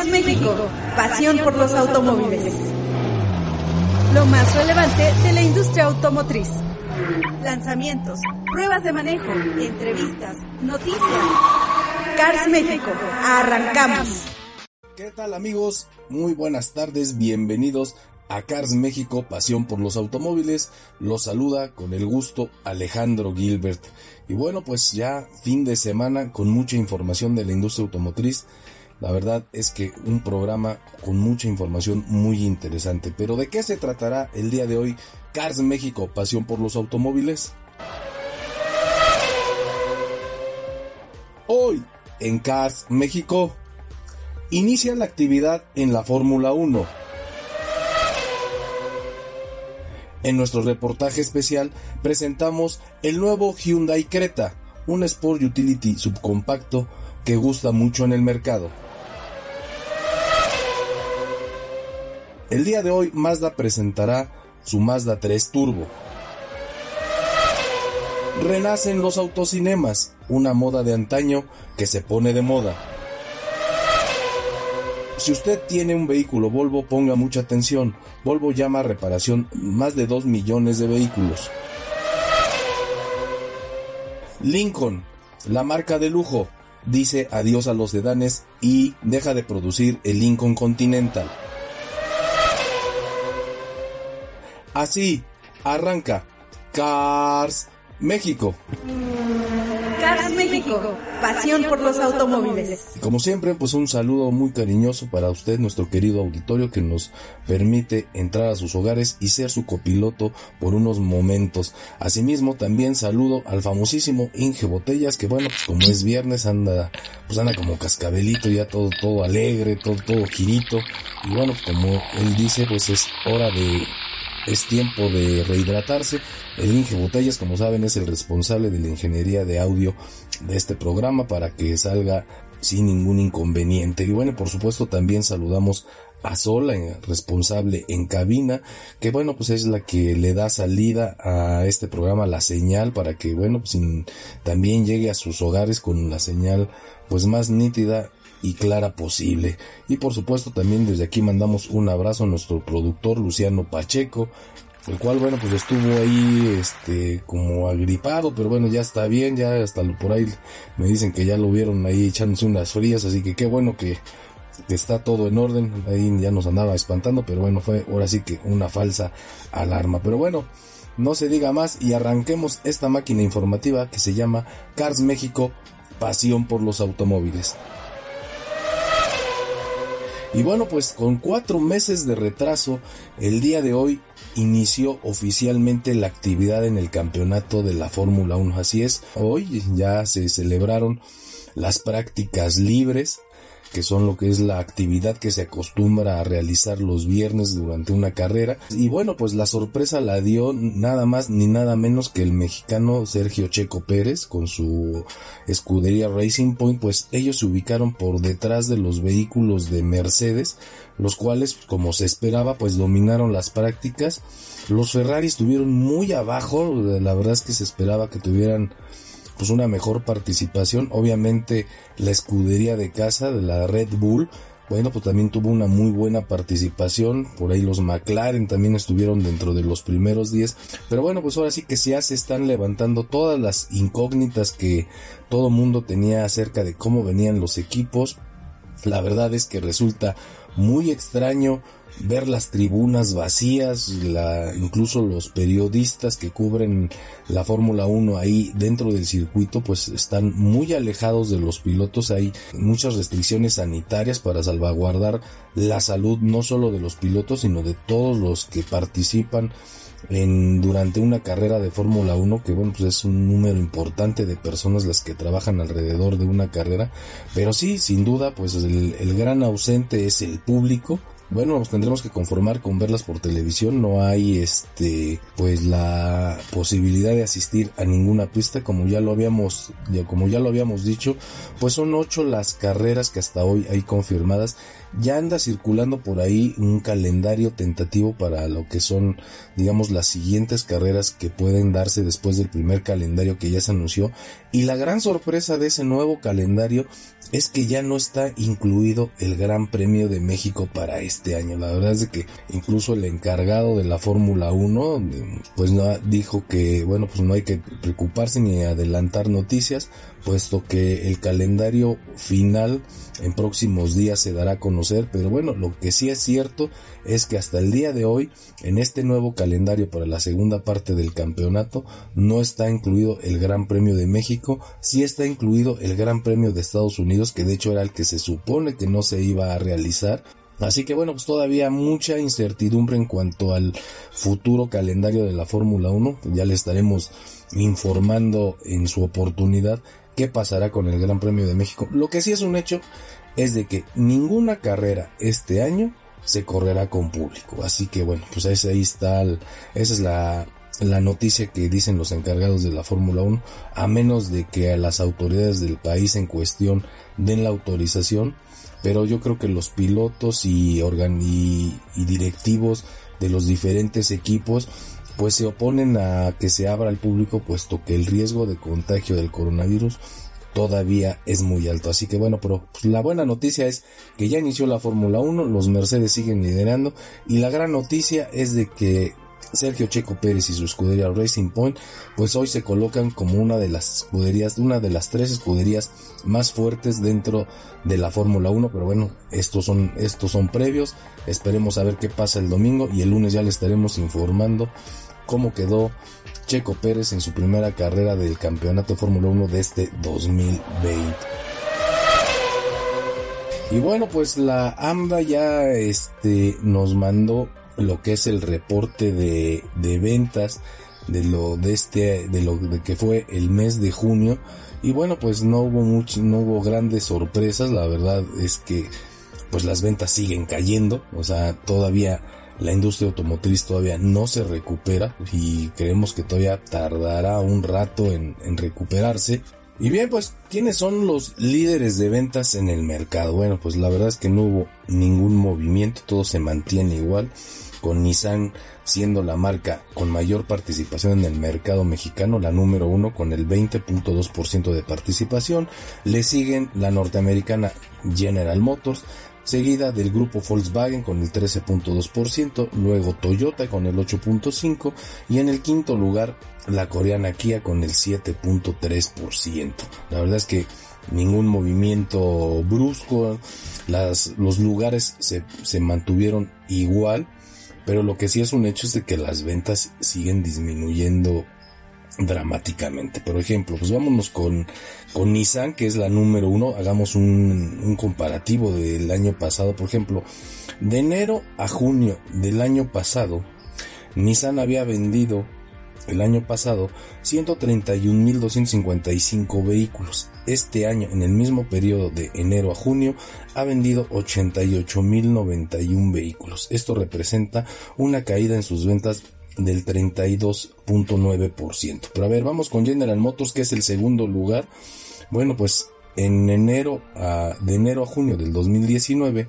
Cars México, pasión por los automóviles. Lo más relevante de la industria automotriz. Lanzamientos, pruebas de manejo, entrevistas, noticias. Cars México, arrancamos. ¿Qué tal amigos? Muy buenas tardes, bienvenidos a Cars México, pasión por los automóviles. Los saluda con el gusto Alejandro Gilbert. Y bueno, pues ya fin de semana con mucha información de la industria automotriz. La verdad es que un programa con mucha información muy interesante. Pero ¿de qué se tratará el día de hoy Cars México, pasión por los automóviles? Hoy en Cars México inicia la actividad en la Fórmula 1. En nuestro reportaje especial presentamos el nuevo Hyundai Creta, un Sport Utility subcompacto que gusta mucho en el mercado. El día de hoy Mazda presentará su Mazda 3 Turbo. Renacen los autocinemas, una moda de antaño que se pone de moda. Si usted tiene un vehículo Volvo, ponga mucha atención. Volvo llama a reparación más de 2 millones de vehículos. Lincoln, la marca de lujo, dice adiós a los sedanes y deja de producir el Lincoln Continental. Así arranca Cars México. Cars México, pasión por los automóviles. Como siempre, pues un saludo muy cariñoso para usted, nuestro querido auditorio, que nos permite entrar a sus hogares y ser su copiloto por unos momentos. Asimismo, también saludo al famosísimo Inge Botellas, que bueno, pues como es viernes, anda, pues anda como cascabelito, ya todo, todo alegre, todo, todo girito. Y bueno, como él dice, pues es hora de es tiempo de rehidratarse. El Inge Botellas, como saben, es el responsable de la ingeniería de audio de este programa para que salga sin ningún inconveniente. Y bueno, por supuesto también saludamos a Sola, responsable en cabina, que bueno, pues es la que le da salida a este programa la señal para que bueno, pues también llegue a sus hogares con la señal pues más nítida y clara posible. Y por supuesto también desde aquí mandamos un abrazo a nuestro productor Luciano Pacheco, el cual bueno pues estuvo ahí este como agripado, pero bueno ya está bien, ya hasta por ahí me dicen que ya lo vieron ahí echándose unas frías, así que qué bueno que, está todo en orden, ahí ya nos andaba espantando, pero bueno fue ahora sí que una falsa alarma, pero bueno. No se diga más y arranquemos esta máquina informativa que se llama Cars México, pasión por los automóviles. Y bueno, pues con cuatro meses de retraso, el día de hoy inició oficialmente la actividad en el campeonato de la Fórmula 1. Así es, hoy ya se celebraron las prácticas libres que son lo que es la actividad que se acostumbra a realizar los viernes durante una carrera. Y bueno, pues la sorpresa la dio nada más ni nada menos que el mexicano Sergio Checo Pérez con su escudería Racing Point, pues ellos se ubicaron por detrás de los vehículos de Mercedes, los cuales, como se esperaba, pues dominaron las prácticas. Los Ferrari estuvieron muy abajo, la verdad es que se esperaba que tuvieran pues una mejor participación. Obviamente la escudería de casa de la Red Bull, bueno, pues también tuvo una muy buena participación. Por ahí los McLaren también estuvieron dentro de los primeros 10. Pero bueno, pues ahora sí que ya se están levantando todas las incógnitas que todo mundo tenía acerca de cómo venían los equipos. La verdad es que resulta muy extraño ver las tribunas vacías, la, incluso los periodistas que cubren la Fórmula 1 ahí dentro del circuito, pues están muy alejados de los pilotos. Hay muchas restricciones sanitarias para salvaguardar la salud no solo de los pilotos, sino de todos los que participan en, durante una carrera de Fórmula 1, que bueno, pues es un número importante de personas las que trabajan alrededor de una carrera, pero sí, sin duda, pues el, el gran ausente es el público, bueno, nos tendremos que conformar con verlas por televisión. No hay este, pues la posibilidad de asistir a ninguna pista, como ya lo habíamos, como ya lo habíamos dicho, pues son ocho las carreras que hasta hoy hay confirmadas. Ya anda circulando por ahí un calendario tentativo para lo que son, digamos, las siguientes carreras que pueden darse después del primer calendario que ya se anunció. Y la gran sorpresa de ese nuevo calendario es que ya no está incluido el Gran Premio de México para este año. La verdad es que incluso el encargado de la Fórmula 1 pues no, dijo que bueno pues no hay que preocuparse ni adelantar noticias puesto que el calendario final en próximos días se dará a conocer, pero bueno, lo que sí es cierto es que hasta el día de hoy, en este nuevo calendario para la segunda parte del campeonato, no está incluido el Gran Premio de México, sí está incluido el Gran Premio de Estados Unidos, que de hecho era el que se supone que no se iba a realizar, Así que bueno, pues todavía mucha incertidumbre en cuanto al futuro calendario de la Fórmula 1. Ya le estaremos informando en su oportunidad qué pasará con el Gran Premio de México. Lo que sí es un hecho es de que ninguna carrera este año se correrá con público. Así que bueno, pues ahí está, esa es la, la noticia que dicen los encargados de la Fórmula 1, a menos de que a las autoridades del país en cuestión den la autorización, pero yo creo que los pilotos y, directivos de los diferentes equipos pues se oponen a que se abra al público puesto que el riesgo de contagio del coronavirus todavía es muy alto. Así que bueno, pero pues, la buena noticia es que ya inició la Fórmula 1, los Mercedes siguen liderando y la gran noticia es de que Sergio Checo Pérez y su escudería Racing Point, pues hoy se colocan como una de las escuderías, una de las tres escuderías más fuertes dentro de la Fórmula 1, pero bueno, estos son, estos son previos, esperemos a ver qué pasa el domingo y el lunes ya le estaremos informando cómo quedó Checo Pérez en su primera carrera del campeonato de Fórmula 1 de este 2020. Y bueno, pues la AMDA ya este, nos mandó lo que es el reporte de, de ventas de lo de este de lo de que fue el mes de junio. Y bueno pues no hubo mucho no hubo grandes sorpresas. La verdad es que pues las ventas siguen cayendo. O sea todavía la industria automotriz todavía no se recupera y creemos que todavía tardará un rato en, recuperarse. Y bien, pues, ¿quiénes son los líderes de ventas en el mercado? Bueno, pues la verdad es que no hubo ningún movimiento, todo se mantiene igual, con Nissan siendo la marca con mayor participación en el mercado mexicano, la número uno con el 20.2% de participación, le siguen la norteamericana General Motors, seguida del grupo Volkswagen con el 13.2%, luego Toyota con el 8.5% y en el quinto lugar la coreana Kia con el 7.3%. La verdad es que ningún movimiento brusco, las, los lugares se, se mantuvieron igual, pero lo que sí es un hecho es de que las ventas siguen disminuyendo dramáticamente. Por ejemplo, pues vámonos con, con Nissan, que es la número uno. Hagamos un, un comparativo del año pasado. Por ejemplo, de enero a junio del año pasado, Nissan había vendido el año pasado 131.255 vehículos. Este año, en el mismo periodo de enero a junio, ha vendido 88.091 vehículos. Esto representa una caída en sus ventas del 32.9%. Pero a ver, vamos con General Motors, que es el segundo lugar. Bueno, pues en enero a, de enero a junio del 2019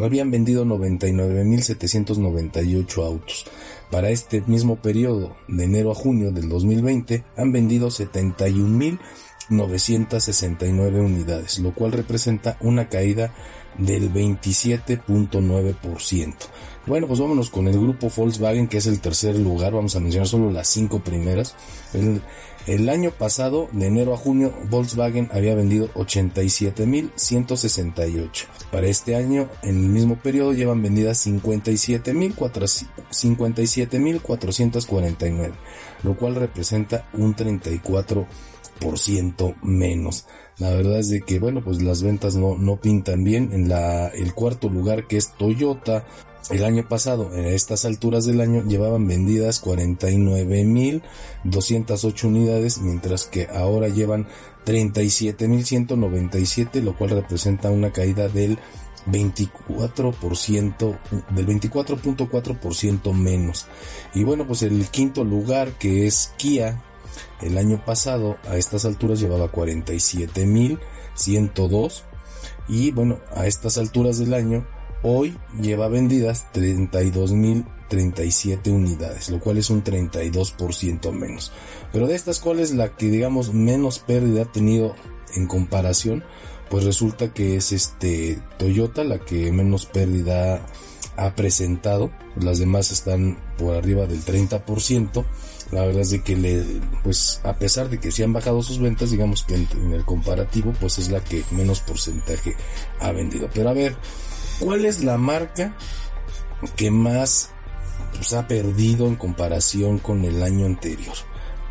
habían vendido 99.798 autos. Para este mismo periodo de enero a junio del 2020 han vendido 71.969 unidades, lo cual representa una caída del 27.9%. Bueno, pues vámonos con el grupo Volkswagen, que es el tercer lugar. Vamos a mencionar solo las cinco primeras. El, año pasado, de enero a junio, Volkswagen había vendido 87.168. Para este año, en el mismo periodo, llevan vendidas 57.449, lo cual representa un 34% menos. La verdad es de que, bueno, pues las ventas no, no pintan bien. En la, el cuarto lugar, que es Toyota, el año pasado, en estas alturas del año, llevaban vendidas 49.208 unidades, mientras que ahora llevan 37.197, lo cual representa una caída del 24%, del 24.4% menos. Y bueno, pues el quinto lugar que es Kia, el año pasado a estas alturas llevaba 47.102 y bueno, a estas alturas del año hoy lleva vendidas 32.037 unidades, lo cual es un 32% menos. Pero de estas cuales la que digamos menos pérdida ha tenido en comparación, pues resulta que es este Toyota la que menos pérdida ha presentado. Las demás están por arriba del 30%. La verdad es de que le, pues a pesar de que se han bajado sus ventas, digamos que en, el comparativo, pues es la que menos porcentaje ha vendido. Pero a ver, ¿cuál es la marca que más pues, ha perdido en comparación con el año anterior?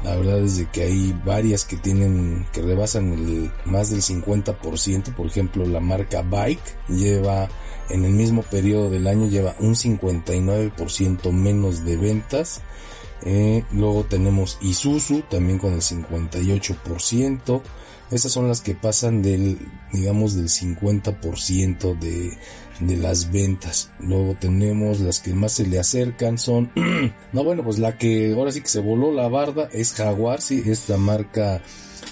La verdad es de que hay varias que tienen, que rebasan el más del 50%. Por ejemplo, la marca Bike lleva en el mismo periodo del año lleva un 59% menos de ventas. Eh, luego tenemos Isuzu también con el 58%. Esas son las que pasan del, digamos, del 50% de, de las ventas. Luego tenemos las que más se le acercan son, no bueno, pues la que ahora sí que se voló la barda es Jaguar, sí, esta marca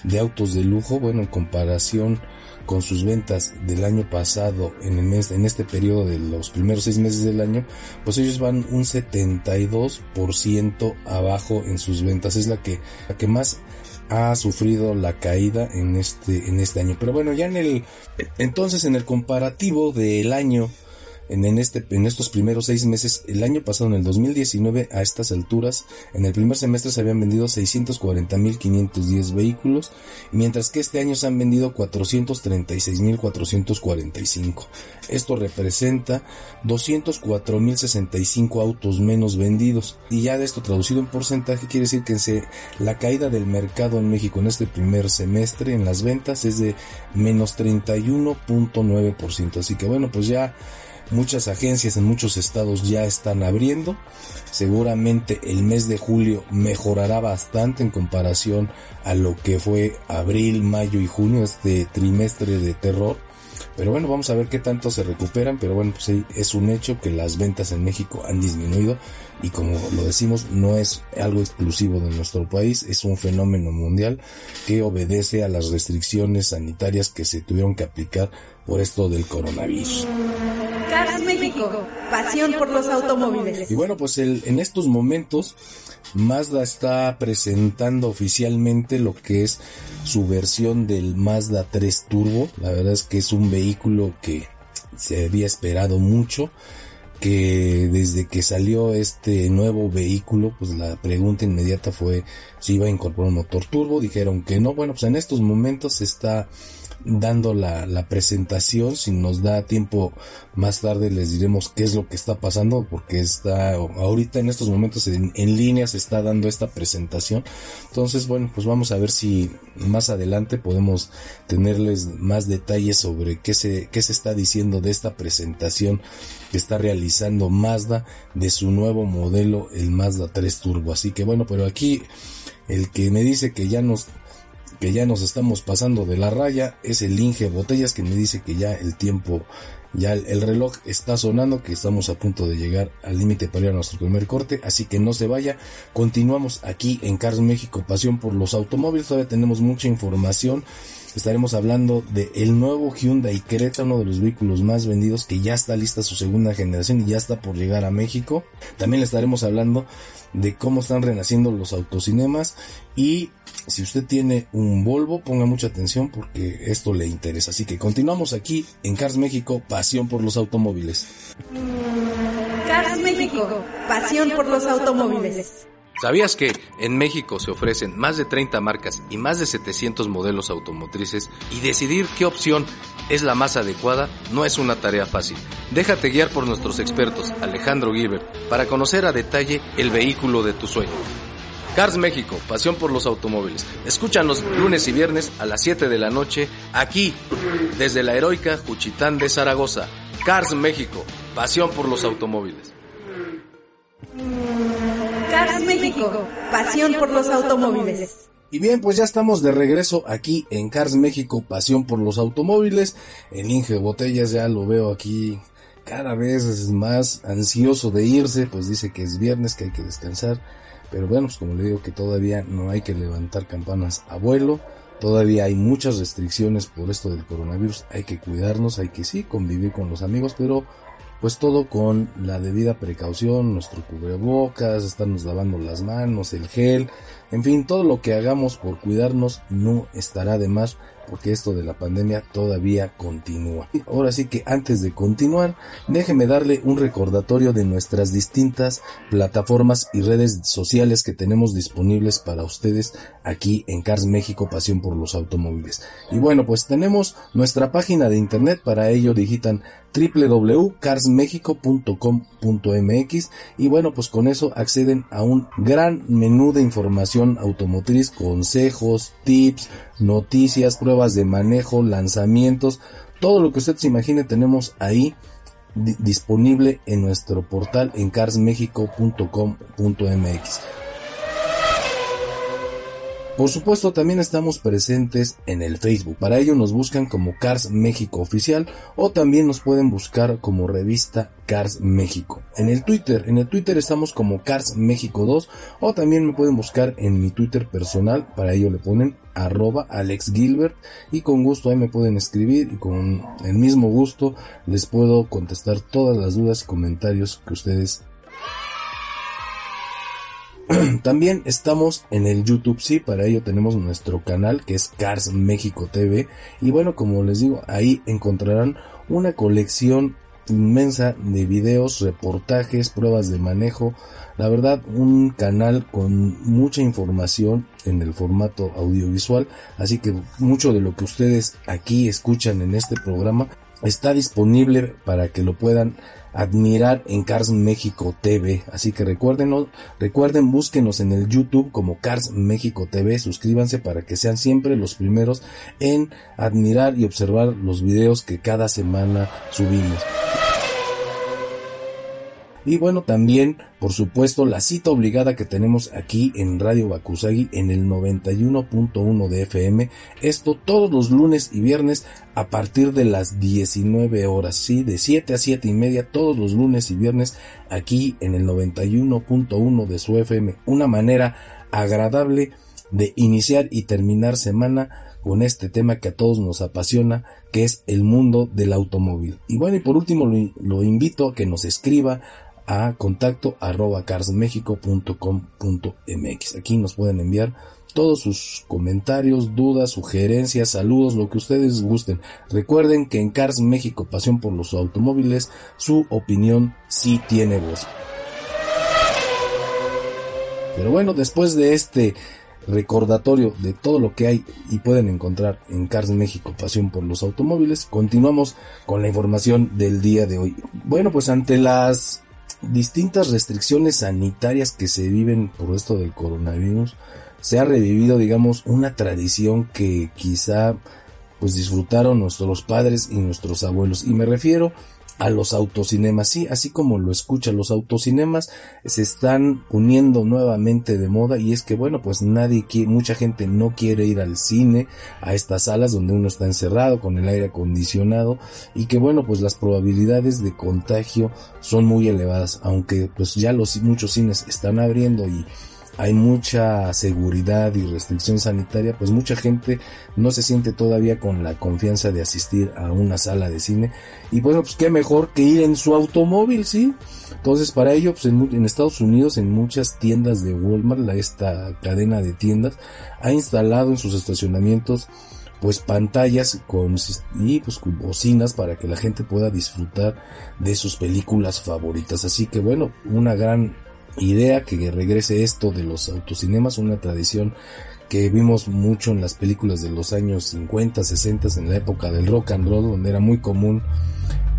de autos de lujo, bueno, en comparación con sus ventas del año pasado en el mes, en este periodo de los primeros seis meses del año, pues ellos van un 72% abajo en sus ventas. Es la que, la que más ha sufrido la caída en este, en este año. Pero bueno, ya en el, entonces en el comparativo del año en, este, en estos primeros seis meses, el año pasado, en el 2019, a estas alturas, en el primer semestre se habían vendido 640.510 vehículos, mientras que este año se han vendido 436.445. Esto representa 204.065 autos menos vendidos. Y ya de esto traducido en porcentaje, quiere decir que la caída del mercado en México en este primer semestre en las ventas es de menos 31.9%. Así que bueno, pues ya Muchas agencias en muchos estados ya están abriendo. Seguramente el mes de julio mejorará bastante en comparación a lo que fue abril, mayo y junio, este trimestre de terror. Pero bueno, vamos a ver qué tanto se recuperan. Pero bueno, pues es un hecho que las ventas en México han disminuido. Y como lo decimos, no es algo exclusivo de nuestro país, es un fenómeno mundial que obedece a las restricciones sanitarias que se tuvieron que aplicar por esto del coronavirus. Cars México, pasión por los automóviles. Y bueno, pues el, en estos momentos Mazda está presentando oficialmente lo que es su versión del Mazda 3 Turbo. La verdad es que es un vehículo que se había esperado mucho que desde que salió este nuevo vehículo, pues la pregunta inmediata fue si iba a incorporar un motor turbo, dijeron que no, bueno, pues en estos momentos está dando la, la, presentación. Si nos da tiempo más tarde les diremos qué es lo que está pasando porque está ahorita en estos momentos en, en, línea se está dando esta presentación. Entonces, bueno, pues vamos a ver si más adelante podemos tenerles más detalles sobre qué se, qué se está diciendo de esta presentación que está realizando Mazda de su nuevo modelo, el Mazda 3 Turbo. Así que bueno, pero aquí el que me dice que ya nos que ya nos estamos pasando de la raya es el Inge Botellas que me dice que ya el tiempo, ya el, reloj está sonando, que estamos a punto de llegar al límite para ir a nuestro primer corte, así que no se vaya. Continuamos aquí en Cars México, pasión por los automóviles, todavía tenemos mucha información. Estaremos hablando de nuevo Hyundai Creta, uno de los vehículos más vendidos que ya está lista su segunda generación y ya está por llegar a México. También le estaremos hablando de cómo están renaciendo los autocinemas y si usted tiene un Volvo, ponga mucha atención porque esto le interesa. Así que continuamos aquí en Cars México, pasión por los automóviles. Cars México, pasión por los automóviles. ¿Sabías que en México se ofrecen más de 30 marcas y más de 700 modelos automotrices y decidir qué opción es la más adecuada no es una tarea fácil? Déjate guiar por nuestros expertos Alejandro Gilbert para conocer a detalle el vehículo de tu sueño. Cars México, pasión por los automóviles. Escúchanos lunes y viernes a las 7 de la noche aquí, desde la heroica Juchitán de Zaragoza. Cars México, pasión por los automóviles. Cars México, pasión por los automóviles. Y bien, pues ya estamos de regreso aquí en Cars México, pasión por los automóviles. El Inge Botellas ya lo veo aquí cada vez más ansioso de irse, pues dice que es viernes, que hay que descansar. Pero bueno, pues como le digo que todavía no hay que levantar campanas a vuelo. Todavía hay muchas restricciones por esto del coronavirus. Hay que cuidarnos, hay que sí convivir con los amigos, pero pues todo con la debida precaución, nuestro cubrebocas, estarnos lavando las manos, el gel, en fin, todo lo que hagamos por cuidarnos no estará de más porque esto de la pandemia todavía continúa. Ahora sí que antes de continuar, déjeme darle un recordatorio de nuestras distintas plataformas y redes sociales que tenemos disponibles para ustedes aquí en Cars México Pasión por los Automóviles. Y bueno, pues tenemos nuestra página de internet, para ello digitan www.carsmexico.com.mx y bueno, pues con eso acceden a un gran menú de automotriz, consejos, tips, noticias, pruebas de manejo, lanzamientos, todo lo que usted se imagine tenemos ahí disponible en nuestro portal en carsmexico.com.mx. Por supuesto, también estamos presentes en el Facebook. Para ello nos buscan como Cars México Oficial o también nos pueden buscar como revista Cars México. En el Twitter, en el Twitter estamos como Cars México 2 o también me pueden buscar en mi Twitter personal. Para ello le ponen arroba Alex Gilbert y con gusto ahí me pueden escribir y con el mismo gusto les puedo contestar todas las dudas y comentarios que ustedes También estamos en el YouTube, sí, para ello tenemos nuestro canal que es Cars México TV. Y bueno, como les digo, ahí encontrarán una colección inmensa de videos, reportajes, pruebas de manejo. La verdad, un canal con mucha información en el formato audiovisual. Así que mucho de lo que ustedes aquí escuchan en este programa está disponible para que lo puedan admirar en Cars México TV. Así que recuerden, recuerden, búsquenos en el YouTube como Cars México TV, suscríbanse para que sean siempre los primeros en admirar y observar los videos que cada semana subimos. Y bueno, también, por supuesto, la cita obligada que tenemos aquí en Radio Bakusagi en el 91.1 de FM. Esto todos los lunes y viernes a partir de las 19 horas, sí, de 7 a 7 y media todos los lunes y viernes aquí en el 91.1 de su FM. Una manera agradable de iniciar y terminar semana con este tema que a todos nos apasiona, que es el mundo del automóvil. Y bueno, y por último lo, lo invito a que nos escriba a contacto arroba carsmexico.com.mx. Aquí nos pueden enviar todos sus comentarios, dudas, sugerencias, saludos, lo que ustedes gusten. Recuerden que en Cars México, pasión por los automóviles, su opinión sí tiene voz. Pero bueno, después de este recordatorio de todo lo que hay y pueden encontrar en Cars México, pasión por los automóviles, continuamos con la información del día de hoy. Bueno, pues ante las distintas restricciones sanitarias que se viven por esto del coronavirus, se ha revivido, digamos, una tradición que quizá pues disfrutaron nuestros padres y nuestros abuelos. Y me refiero a los autocinemas. Sí, así como lo escucha, los autocinemas se están uniendo nuevamente de moda y es que bueno, pues nadie quiere, mucha gente no quiere ir al cine, a estas salas donde uno está encerrado con el aire acondicionado y que bueno, pues las probabilidades de contagio son muy elevadas, aunque pues ya los muchos cines están abriendo y hay mucha seguridad y restricción sanitaria, pues mucha gente no se siente todavía con la confianza de asistir a una sala de cine. Y bueno, pues qué mejor que ir en su automóvil, ¿sí? Entonces para ello, pues en, Estados Unidos, en muchas tiendas de Walmart, la, esta cadena de tiendas, ha instalado en sus estacionamientos pues pantallas con y pues bocinas para que la gente pueda disfrutar de sus películas favoritas. Así que bueno, una gran idea que regrese esto de los autocinemas, una tradición que vimos mucho en las películas de los años 50, 60, en la época del rock and roll, donde era muy común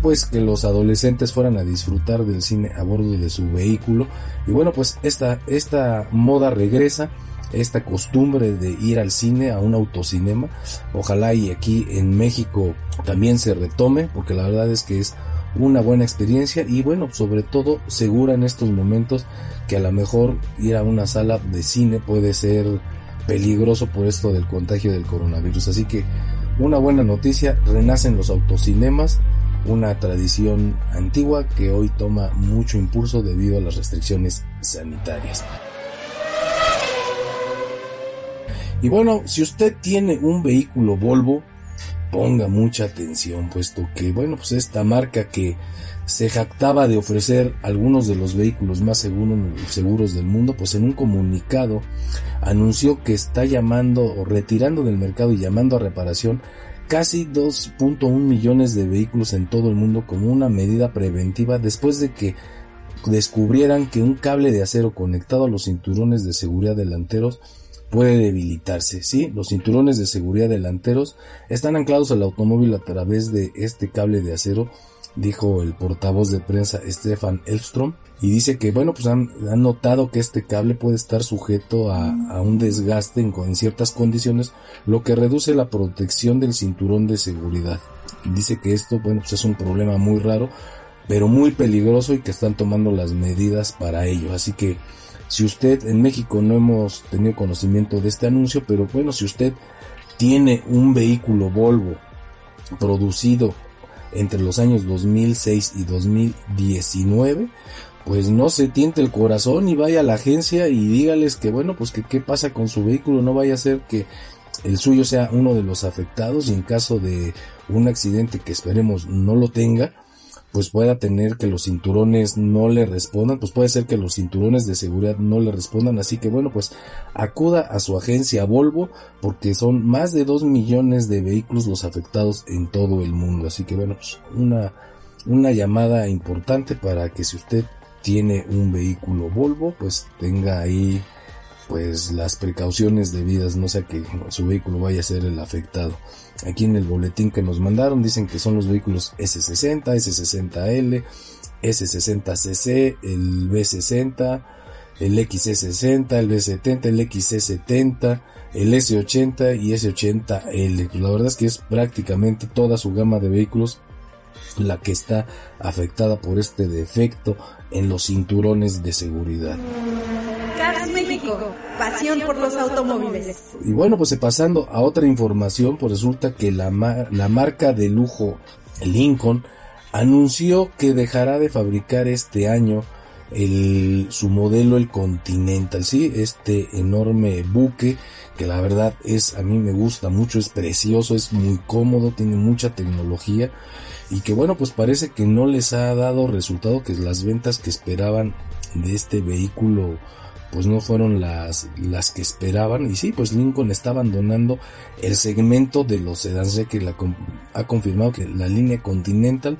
pues que los adolescentes fueran a disfrutar del cine a bordo de su vehículo. Y bueno, pues esta, esta moda regresa, esta costumbre de ir al cine, a un autocinema. Ojalá y aquí en México también se retome, porque la verdad es que es una buena experiencia y bueno, sobre todo segura en estos momentos que a lo mejor ir a una sala de cine puede ser peligroso por esto del contagio del coronavirus. Así que una buena noticia, renacen los autocinemas, una tradición antigua que hoy toma mucho impulso debido a las restricciones sanitarias. Y bueno, si usted tiene un vehículo Volvo, ponga mucha atención, puesto que, bueno, pues esta marca que se jactaba de ofrecer algunos de los vehículos más seguros, del mundo, pues en un comunicado anunció que está llamando o retirando del mercado y llamando a reparación casi 2.1 millones de vehículos en todo el mundo como una medida preventiva después de que descubrieran que un cable de acero conectado a los cinturones de seguridad delanteros puede debilitarse. Sí, los cinturones de seguridad delanteros están anclados al automóvil a través de este cable de acero, dijo el portavoz de prensa Stefan Elfstrom. Y dice que, bueno, pues han, notado que este cable puede estar sujeto a, un desgaste en, en, ciertas condiciones, lo que reduce la protección del cinturón de seguridad. Dice que esto, bueno, pues es un problema muy raro, pero muy peligroso y que están tomando las medidas para ello. Así que, si usted en México no hemos tenido conocimiento de este anuncio, pero bueno, si usted tiene un vehículo Volvo producido entre los años 2006 y 2019, pues no se tiente el corazón y vaya a la agencia y dígales que bueno, pues que qué pasa con su vehículo, no vaya a ser que el suyo sea uno de los afectados y en caso de un accidente que esperemos no lo tenga, pues pueda tener que los cinturones no le respondan, pues puede ser que los cinturones de seguridad no le respondan, así que bueno, pues acuda a su agencia Volvo porque son más de 2 millones de vehículos los afectados en todo el mundo, así que bueno, pues una, una llamada importante para que si usted tiene un vehículo Volvo, pues tenga ahí pues las precauciones debidas, no sea que su vehículo vaya a ser el afectado. Aquí en el boletín que nos mandaron dicen que son los vehículos S60, S60L, S60cc, el B60, el XC60, el B70, el XC70, el S80 y S80L. La verdad es que es prácticamente toda su gama de vehículos la que está afectada por este defecto en los cinturones de seguridad. México, pasión por los automóviles. Y bueno, pues pasando a otra información, pues resulta que la, la marca de lujo Lincoln anunció que dejará de fabricar este año el, su modelo el Continental, sí, este enorme buque que la verdad es a mí me gusta mucho, es precioso, es muy cómodo, tiene mucha tecnología y que bueno, pues parece que no les ha dado resultado que las ventas que esperaban de este vehículo pues no fueron las, las que esperaban y sí, pues Lincoln está abandonando el segmento de los sedans que la, ha confirmado que la línea Continental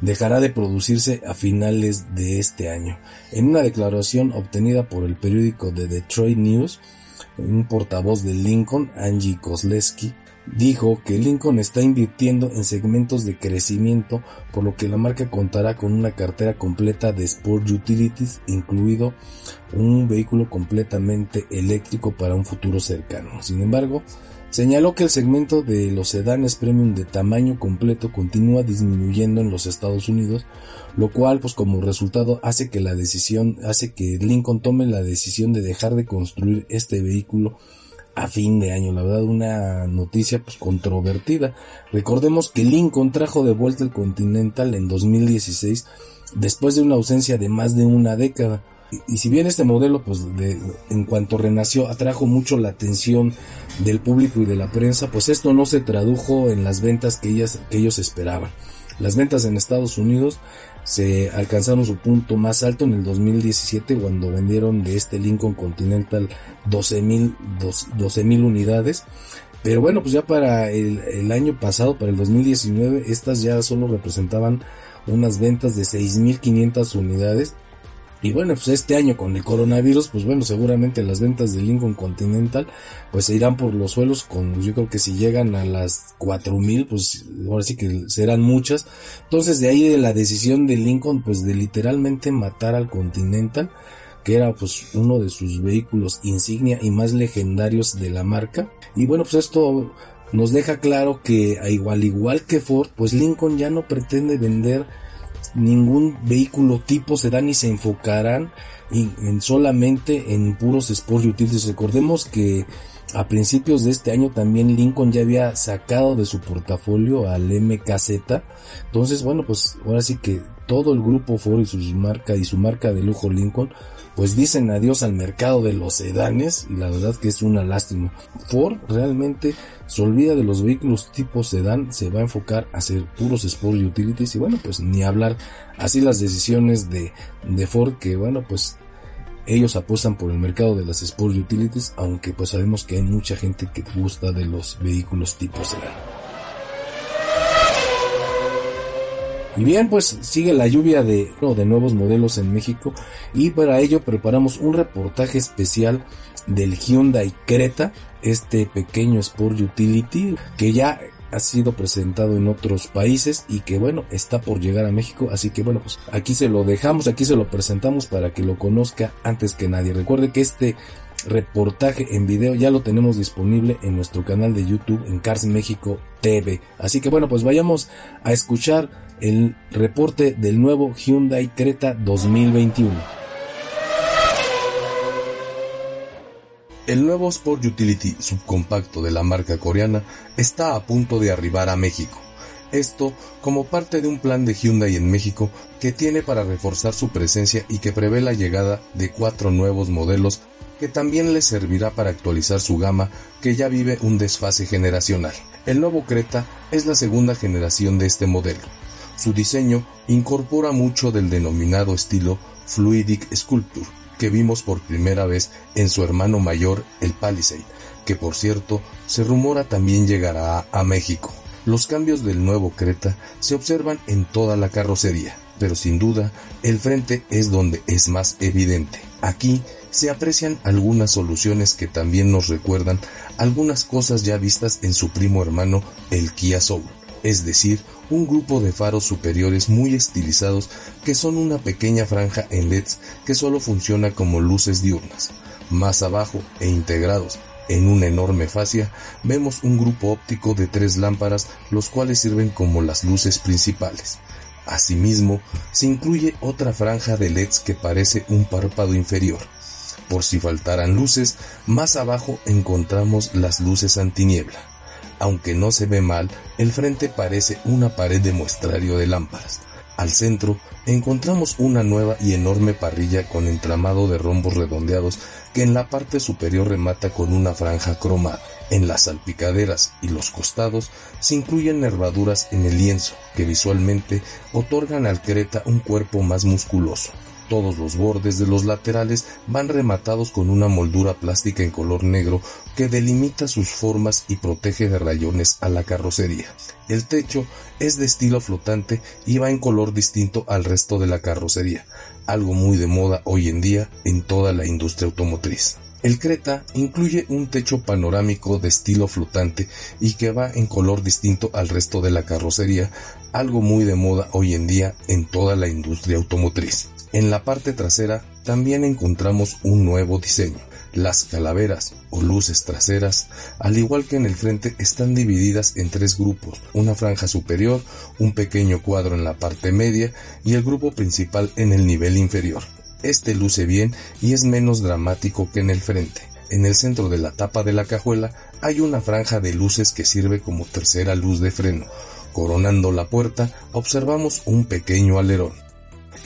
dejará de producirse a finales de este año. En una declaración obtenida por el periódico de Detroit News, un portavoz de Lincoln, Angie Kozleski, dijo que Lincoln está invirtiendo en segmentos de crecimiento, por lo que la marca contará con una cartera completa de Sport Utilities, incluido un vehículo completamente eléctrico para un futuro cercano. Sin embargo, señaló que el segmento de los sedanes premium de tamaño completo continúa disminuyendo en los Estados Unidos, lo cual pues como resultado hace que la decisión, hace que Lincoln tome la decisión de dejar de construir este vehículo a fin de año. La verdad, una noticia pues controvertida. Recordemos que Lincoln trajo de vuelta el Continental en 2016 después de una ausencia de más de una década. Y, si bien este modelo, pues de, en cuanto renació, atrajo mucho la atención del público y de la prensa, pues esto no se tradujo en las ventas que, ellas, que ellos esperaban. Las ventas en Estados Unidos se alcanzaron su punto más alto en el 2017 cuando vendieron de este Lincoln Continental 12.000 mil unidades. Pero bueno, pues ya para el, el, año pasado, para el 2019, estas ya solo representaban unas ventas de 6.500 unidades y bueno, pues este año con el coronavirus, pues bueno, seguramente las ventas de Lincoln Continental pues se irán por los suelos con, yo creo que si llegan a las 4000, pues ahora sí que serán muchas. Entonces de ahí de la decisión de Lincoln pues de literalmente matar al Continental, que era pues uno de sus vehículos insignia y más legendarios de la marca. Y bueno, pues esto nos deja claro que igual igual que Ford, pues Lincoln ya no pretende vender ningún vehículo tipo sedán y se enfocarán en, solamente en puros Sport Utilities. Recordemos que a principios de este año también Lincoln ya había sacado de su portafolio al MKZ. Entonces, bueno, pues ahora sí que todo el grupo Ford y su marca y su marca de lujo Lincoln pues dicen adiós al mercado de los sedanes y la verdad que es una lástima. Ford realmente se olvida de los vehículos tipo sedán, se va a enfocar a hacer puros sport utilities y bueno pues ni hablar así las decisiones de, de Ford que bueno pues ellos apuestan por el mercado de las sport utilities aunque pues sabemos que hay mucha gente que gusta de los vehículos tipo sedán. Y bien, pues sigue la lluvia de, de nuevos modelos en México y para ello preparamos un reportaje especial del Hyundai Creta, este pequeño Sport Utility que ya ha sido presentado en otros países y que bueno, está por llegar a México, así que bueno, pues aquí se lo dejamos, aquí se lo presentamos para que lo conozca antes que nadie. Recuerde que este reportaje en video ya lo tenemos disponible en nuestro canal de YouTube en Cars México TV. Así que bueno, pues vayamos a escuchar el reporte del nuevo Hyundai Creta 2021. El nuevo Sport Utility subcompacto de la marca coreana está a punto de arribar a México. Esto como parte de un plan de Hyundai en México que tiene para reforzar su presencia y que prevé la llegada de cuatro nuevos modelos que también le servirá para actualizar su gama que ya vive un desfase generacional. El nuevo Creta es la segunda generación de este modelo su diseño incorpora mucho del denominado estilo Fluidic Sculpture que vimos por primera vez en su hermano mayor, el Palisade, que por cierto se rumora también llegará a México. Los cambios del nuevo Creta se observan en toda la carrocería, pero sin duda el frente es donde es más evidente. Aquí se aprecian algunas soluciones que también nos recuerdan algunas cosas ya vistas en su primo hermano, el Kia Soul, es decir, un grupo de faros superiores muy estilizados que son una pequeña franja en LEDs que solo funciona como luces diurnas. Más abajo e integrados en una enorme fascia vemos un grupo óptico de tres lámparas los cuales sirven como las luces principales. Asimismo, se incluye otra franja de LEDs que parece un párpado inferior. Por si faltaran luces, más abajo encontramos las luces antiniebla aunque no se ve mal, el frente parece una pared de muestrario de lámparas. Al centro encontramos una nueva y enorme parrilla con entramado de rombos redondeados que en la parte superior remata con una franja cromada. En las salpicaderas y los costados se incluyen nervaduras en el lienzo que visualmente otorgan al Creta un cuerpo más musculoso. Todos los bordes de los laterales van rematados con una moldura plástica en color negro que delimita sus formas y protege de rayones a la carrocería. El techo es de estilo flotante y va en color distinto al resto de la carrocería, algo muy de moda hoy en día en toda la industria automotriz. El Creta incluye un techo panorámico de estilo flotante y que va en color distinto al resto de la carrocería, algo muy de moda hoy en día en toda la industria automotriz. En la parte trasera también encontramos un nuevo diseño. Las calaveras o luces traseras, al igual que en el frente, están divididas en tres grupos, una franja superior, un pequeño cuadro en la parte media y el grupo principal en el nivel inferior. Este luce bien y es menos dramático que en el frente. En el centro de la tapa de la cajuela hay una franja de luces que sirve como tercera luz de freno. Coronando la puerta observamos un pequeño alerón.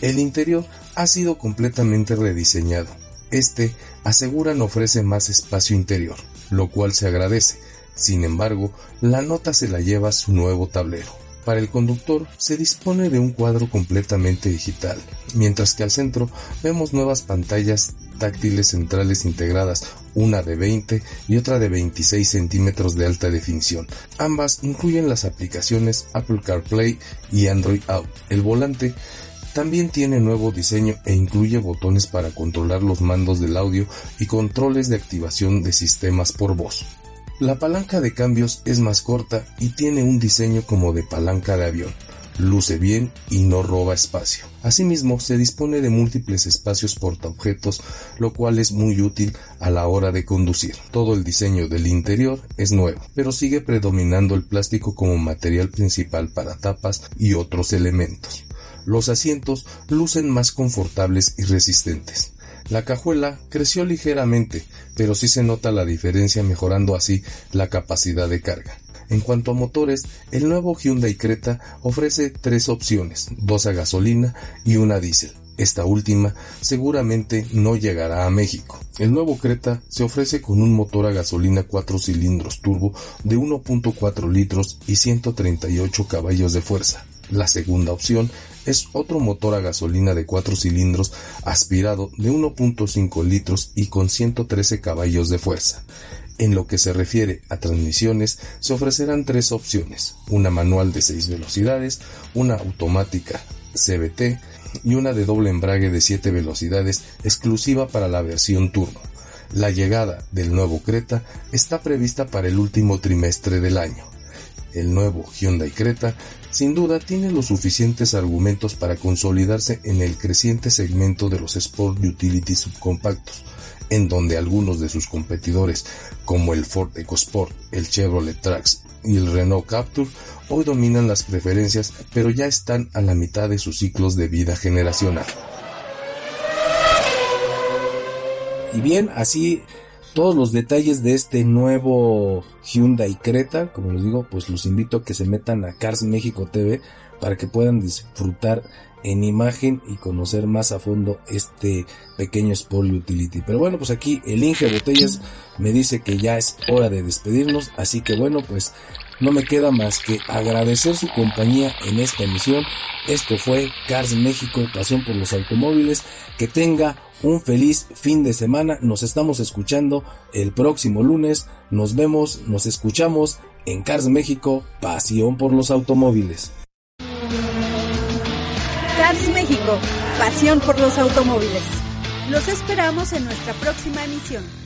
El interior ha sido completamente rediseñado. Este, aseguran, ofrece más espacio interior, lo cual se agradece. Sin embargo, la nota se la lleva su nuevo tablero. Para el conductor se dispone de un cuadro completamente digital, mientras que al centro vemos nuevas pantallas táctiles centrales integradas, una de 20 y otra de 26 centímetros de alta definición. Ambas incluyen las aplicaciones Apple CarPlay y Android Auto. El volante también tiene nuevo diseño e incluye botones para controlar los mandos del audio y controles de activación de sistemas por voz. La palanca de cambios es más corta y tiene un diseño como de palanca de avión. Luce bien y no roba espacio. Asimismo, se dispone de múltiples espacios portaobjetos, lo cual es muy útil a la hora de conducir. Todo el diseño del interior es nuevo, pero sigue predominando el plástico como material principal para tapas y otros elementos. Los asientos lucen más confortables y resistentes. La cajuela creció ligeramente, pero sí se nota la diferencia mejorando así la capacidad de carga. En cuanto a motores, el nuevo Hyundai Creta ofrece tres opciones, dos a gasolina y una diésel. Esta última seguramente no llegará a México. El nuevo Creta se ofrece con un motor a gasolina 4 cilindros turbo de 1.4 litros y 138 caballos de fuerza. La segunda opción es otro motor a gasolina de 4 cilindros aspirado de 1.5 litros y con 113 caballos de fuerza. En lo que se refiere a transmisiones, se ofrecerán tres opciones, una manual de 6 velocidades, una automática CBT y una de doble embrague de 7 velocidades exclusiva para la versión turbo. La llegada del nuevo Creta está prevista para el último trimestre del año. El nuevo Hyundai Creta sin duda tiene los suficientes argumentos para consolidarse en el creciente segmento de los Sport Utility subcompactos, en donde algunos de sus competidores, como el Ford EcoSport, el Chevrolet Trax y el Renault Captur, hoy dominan las preferencias, pero ya están a la mitad de sus ciclos de vida generacional. Y bien, así todos los detalles de este nuevo Hyundai Creta, como les digo, pues los invito a que se metan a Cars México TV para que puedan disfrutar en imagen y conocer más a fondo este pequeño Sport Utility. Pero bueno, pues aquí el Inge Botellas me dice que ya es hora de despedirnos, así que bueno, pues no me queda más que agradecer su compañía en esta emisión. Esto fue Cars México, pasión por los automóviles. Que tenga un feliz fin de semana. Nos estamos escuchando el próximo lunes. Nos vemos, nos escuchamos en Cars México, pasión por los automóviles. Cars México, pasión por los automóviles. Los esperamos en nuestra próxima emisión.